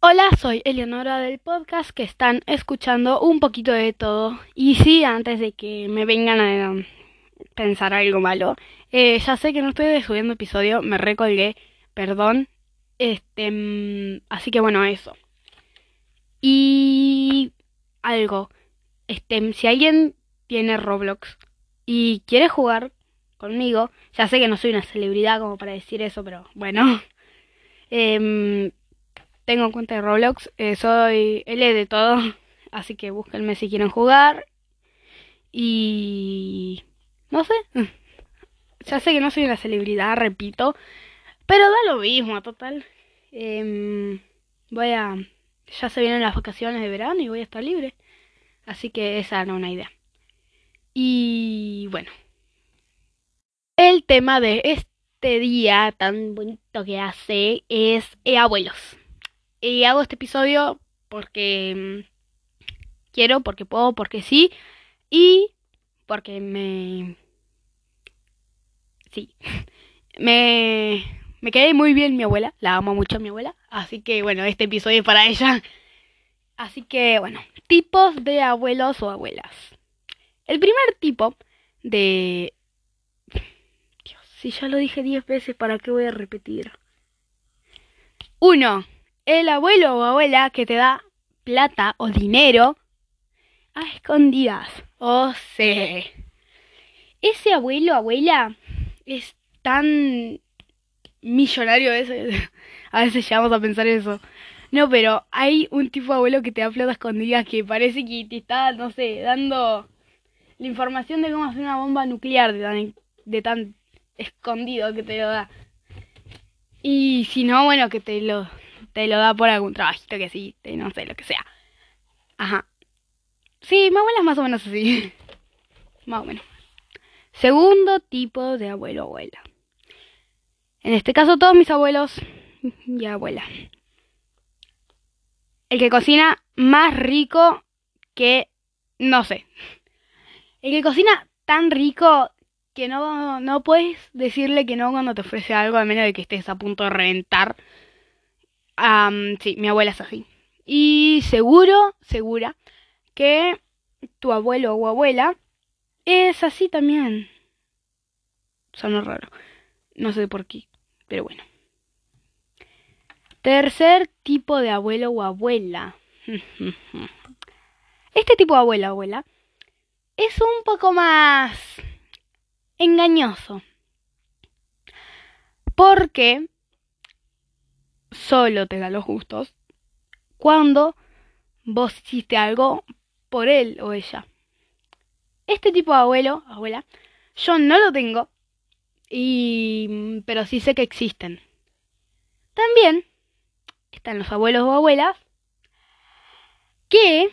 Hola, soy Eleonora del podcast que están escuchando un poquito de todo. Y sí, antes de que me vengan a pensar algo malo, eh, ya sé que no estoy subiendo episodio, me recolgué, perdón. Este, mm, así que bueno, eso. Y algo, este, si alguien tiene Roblox y quiere jugar conmigo, ya sé que no soy una celebridad como para decir eso, pero bueno. Em, tengo cuenta de Roblox, eh, soy L de todo, así que búsquenme si quieren jugar. Y... no sé. Ya sé que no soy una celebridad, repito, pero da lo mismo, total. Em, voy a... Ya se vienen las vacaciones de verano y voy a estar libre. Así que esa era una idea. Y bueno. El tema de este día tan bonito que hace es eh, abuelos. Y hago este episodio porque mm, quiero, porque puedo, porque sí. Y porque me... Sí. Me, me quedé muy bien mi abuela. La amo mucho mi abuela. Así que bueno, este episodio es para ella. Así que bueno, tipos de abuelos o abuelas. El primer tipo de... Dios, si ya lo dije diez veces, ¿para qué voy a repetir? Uno el abuelo o abuela que te da plata o dinero a escondidas. O sea, ese abuelo o abuela es tan millonario a veces, a veces llegamos a pensar eso. No, pero hay un tipo de abuelo que te da plata a escondidas que parece que te está, no sé, dando la información de cómo hacer una bomba nuclear de tan, de tan escondido que te lo da. Y si no, bueno, que te lo te lo da por algún trabajito que sí, no sé, lo que sea. Ajá. Sí, mi abuela es más o menos así. más o menos. Segundo tipo de abuelo abuela. En este caso todos mis abuelos y abuela. El que cocina más rico que no sé. El que cocina tan rico que no, no puedes decirle que no cuando te ofrece algo a menos de que estés a punto de reventar sí, mi abuela es así. Y seguro, segura, que tu abuelo o abuela es así también. Suena raro. No sé por qué, pero bueno. Tercer tipo de abuelo o abuela. Este tipo de abuela o abuela es un poco más engañoso. Porque solo te da los gustos cuando vos hiciste algo por él o ella. Este tipo de abuelo, abuela, yo no lo tengo, y, pero sí sé que existen. También están los abuelos o abuelas que...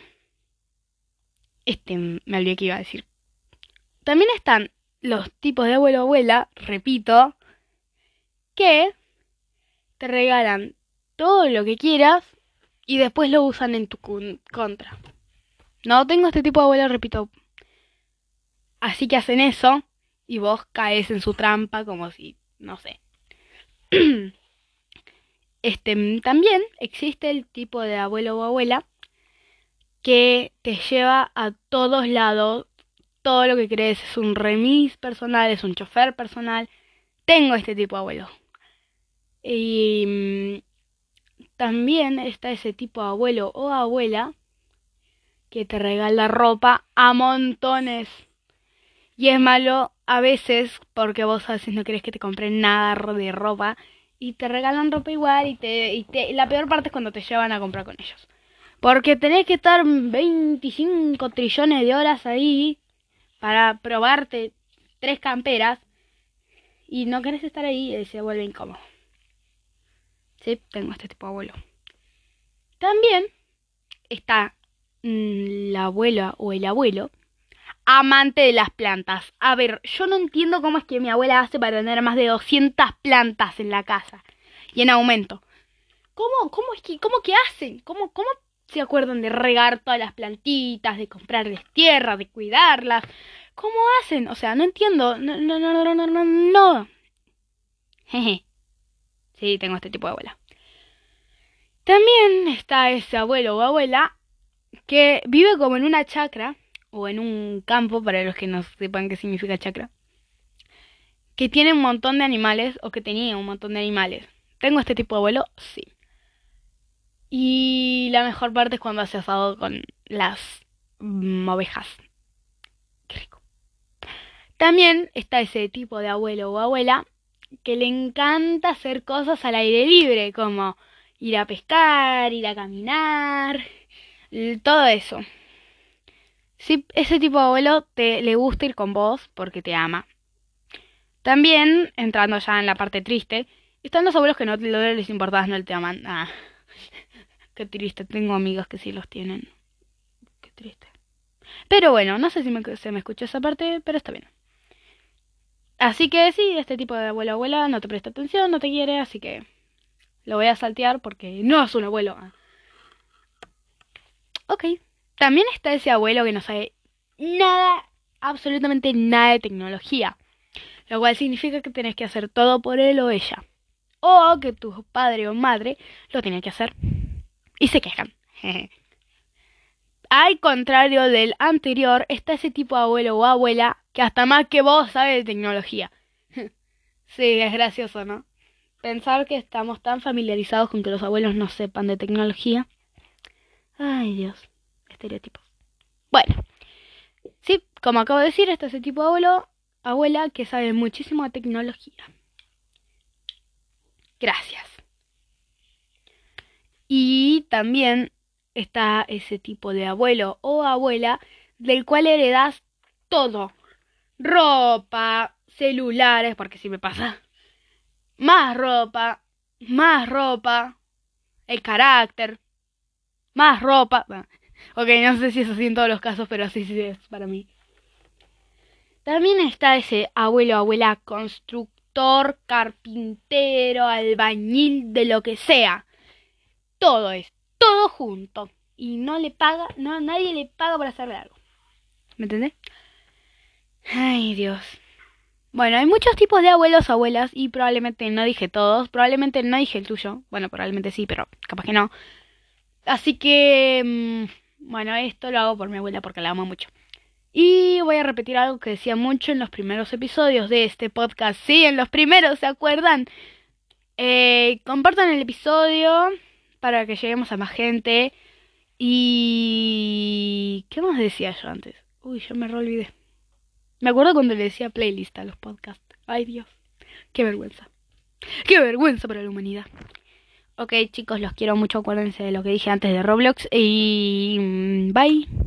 Este, me olvidé que iba a decir. También están los tipos de abuelo o abuela, repito, que te regalan todo lo que quieras y después lo usan en tu contra. No tengo este tipo de abuelo, repito. Así que hacen eso y vos caes en su trampa como si, no sé. Este, también existe el tipo de abuelo o abuela que te lleva a todos lados todo lo que crees. Es un remis personal, es un chofer personal. Tengo este tipo de abuelo. Y mm, también está ese tipo de abuelo o abuela que te regala ropa a montones. Y es malo a veces porque vos a veces no querés que te compren nada de ropa y te regalan ropa igual y te, y te la peor parte es cuando te llevan a comprar con ellos. Porque tenés que estar 25 trillones de horas ahí para probarte tres camperas y no querés estar ahí y se vuelve incómodo. Tengo este tipo de abuelo. También está mm, la abuela o el abuelo amante de las plantas. A ver, yo no entiendo cómo es que mi abuela hace para tener más de 200 plantas en la casa y en aumento. ¿Cómo, cómo es que, cómo que hacen? ¿Cómo, cómo se acuerdan de regar todas las plantitas, de comprarles tierra, de cuidarlas? ¿Cómo hacen? O sea, no entiendo. No, no, no, no, no, no. Jeje. Sí, tengo este tipo de abuela. También está ese abuelo o abuela que vive como en una chacra o en un campo, para los que no sepan qué significa chacra, que tiene un montón de animales o que tenía un montón de animales. ¿Tengo este tipo de abuelo? Sí. Y la mejor parte es cuando hace asado con las mm, ovejas. Qué rico. También está ese tipo de abuelo o abuela que le encanta hacer cosas al aire libre, como ir a pescar, ir a caminar, todo eso. Si ese tipo de abuelo te le gusta ir con vos porque te ama. También, entrando ya en la parte triste, están los abuelos que no les importas, no te aman. Ah, qué triste, tengo amigas que sí los tienen. Qué triste. Pero bueno, no sé si se me escuchó esa parte, pero está bien. Así que sí, este tipo de abuelo abuela no te presta atención, no te quiere, así que lo voy a saltear porque no es un abuelo. Ok. También está ese abuelo que no sabe nada, absolutamente nada de tecnología. Lo cual significa que tenés que hacer todo por él o ella. O que tu padre o madre lo tiene que hacer. Y se quejan. Al contrario del anterior, está ese tipo de abuelo o abuela que hasta más que vos sabe de tecnología. sí, es gracioso, ¿no? Pensar que estamos tan familiarizados con que los abuelos no sepan de tecnología. Ay, Dios. Estereotipos. Bueno. Sí, como acabo de decir, está ese tipo de abuelo, abuela que sabe muchísimo de tecnología. Gracias. Y también está ese tipo de abuelo o abuela del cual heredas todo. Ropa, celulares, porque si me pasa. Más ropa, más ropa, el carácter, más ropa. ok, no sé si es así en todos los casos, pero así sí es para mí. También está ese abuelo, abuela, constructor, carpintero, albañil, de lo que sea. Todo es todo junto. Y no le paga, no, nadie le paga por hacerle algo. ¿Me entendés? Ay, Dios. Bueno, hay muchos tipos de abuelos, abuelas, y probablemente no dije todos, probablemente no dije el tuyo. Bueno, probablemente sí, pero capaz que no. Así que, mm, bueno, esto lo hago por mi abuela porque la amo mucho. Y voy a repetir algo que decía mucho en los primeros episodios de este podcast. Sí, en los primeros, ¿se acuerdan? Eh, compartan el episodio, para que lleguemos a más gente. Y... ¿Qué más decía yo antes? Uy, yo me olvidé. Me acuerdo cuando le decía playlist a los podcasts. Ay Dios, qué vergüenza. Qué vergüenza para la humanidad. Ok chicos, los quiero mucho. Acuérdense de lo que dije antes de Roblox. Y... Mm, bye.